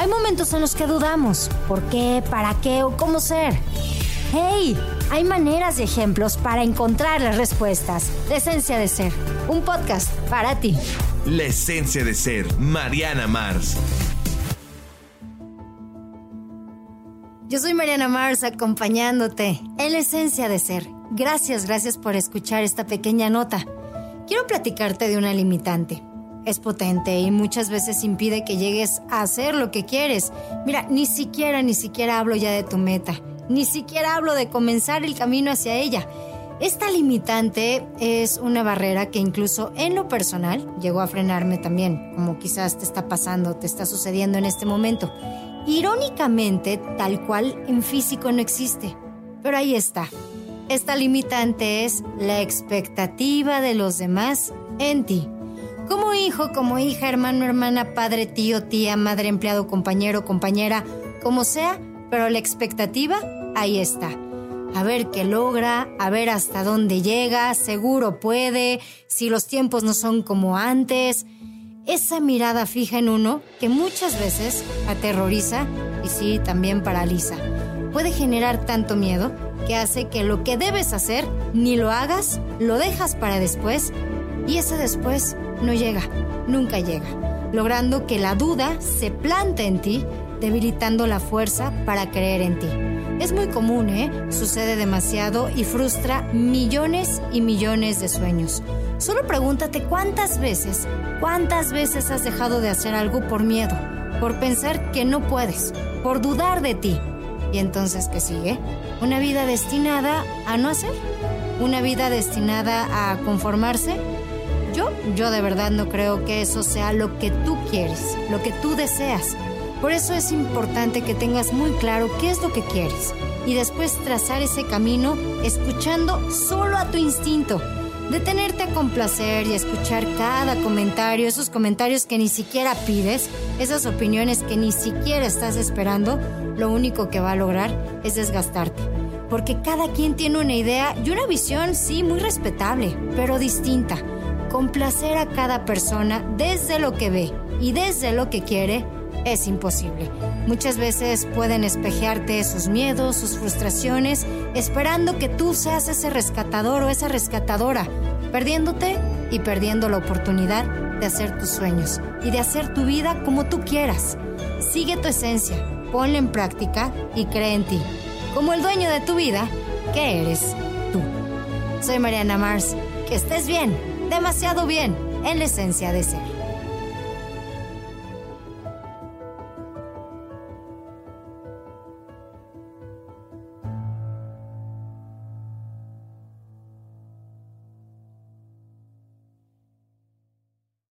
Hay momentos en los que dudamos. ¿Por qué? ¿Para qué? ¿O cómo ser? ¡Hey! Hay maneras y ejemplos para encontrar las respuestas. La esencia de ser. Un podcast para ti. La esencia de ser. Mariana Mars. Yo soy Mariana Mars acompañándote en la esencia de ser. Gracias, gracias por escuchar esta pequeña nota. Quiero platicarte de una limitante. Es potente y muchas veces impide que llegues a hacer lo que quieres. Mira, ni siquiera, ni siquiera hablo ya de tu meta. Ni siquiera hablo de comenzar el camino hacia ella. Esta limitante es una barrera que incluso en lo personal llegó a frenarme también, como quizás te está pasando, te está sucediendo en este momento. Irónicamente, tal cual en físico no existe, pero ahí está. Esta limitante es la expectativa de los demás en ti. Como hijo, como hija, hermano, hermana, padre, tío, tía, madre, empleado, compañero, compañera, como sea, pero la expectativa ahí está. A ver qué logra, a ver hasta dónde llega, seguro puede, si los tiempos no son como antes esa mirada fija en uno que muchas veces aterroriza y sí, también paraliza. Puede generar tanto miedo que hace que lo que debes hacer ni lo hagas, lo dejas para después y ese después no llega, nunca llega, logrando que la duda se plante en ti, debilitando la fuerza para creer en ti. Es muy común, ¿eh? Sucede demasiado y frustra millones y millones de sueños. Solo pregúntate cuántas veces, cuántas veces has dejado de hacer algo por miedo, por pensar que no puedes, por dudar de ti. ¿Y entonces qué sigue? ¿Una vida destinada a no hacer? ¿Una vida destinada a conformarse? Yo, yo de verdad no creo que eso sea lo que tú quieres, lo que tú deseas. Por eso es importante que tengas muy claro qué es lo que quieres y después trazar ese camino escuchando solo a tu instinto. Detenerte a complacer y escuchar cada comentario, esos comentarios que ni siquiera pides, esas opiniones que ni siquiera estás esperando, lo único que va a lograr es desgastarte. Porque cada quien tiene una idea y una visión, sí, muy respetable, pero distinta. Complacer a cada persona desde lo que ve y desde lo que quiere es imposible. Muchas veces pueden espejearte sus miedos, sus frustraciones, esperando que tú seas ese rescatador o esa rescatadora, perdiéndote y perdiendo la oportunidad de hacer tus sueños y de hacer tu vida como tú quieras. Sigue tu esencia, ponla en práctica y cree en ti, como el dueño de tu vida, que eres tú. Soy Mariana Mars, que estés bien, demasiado bien, en la esencia de ser.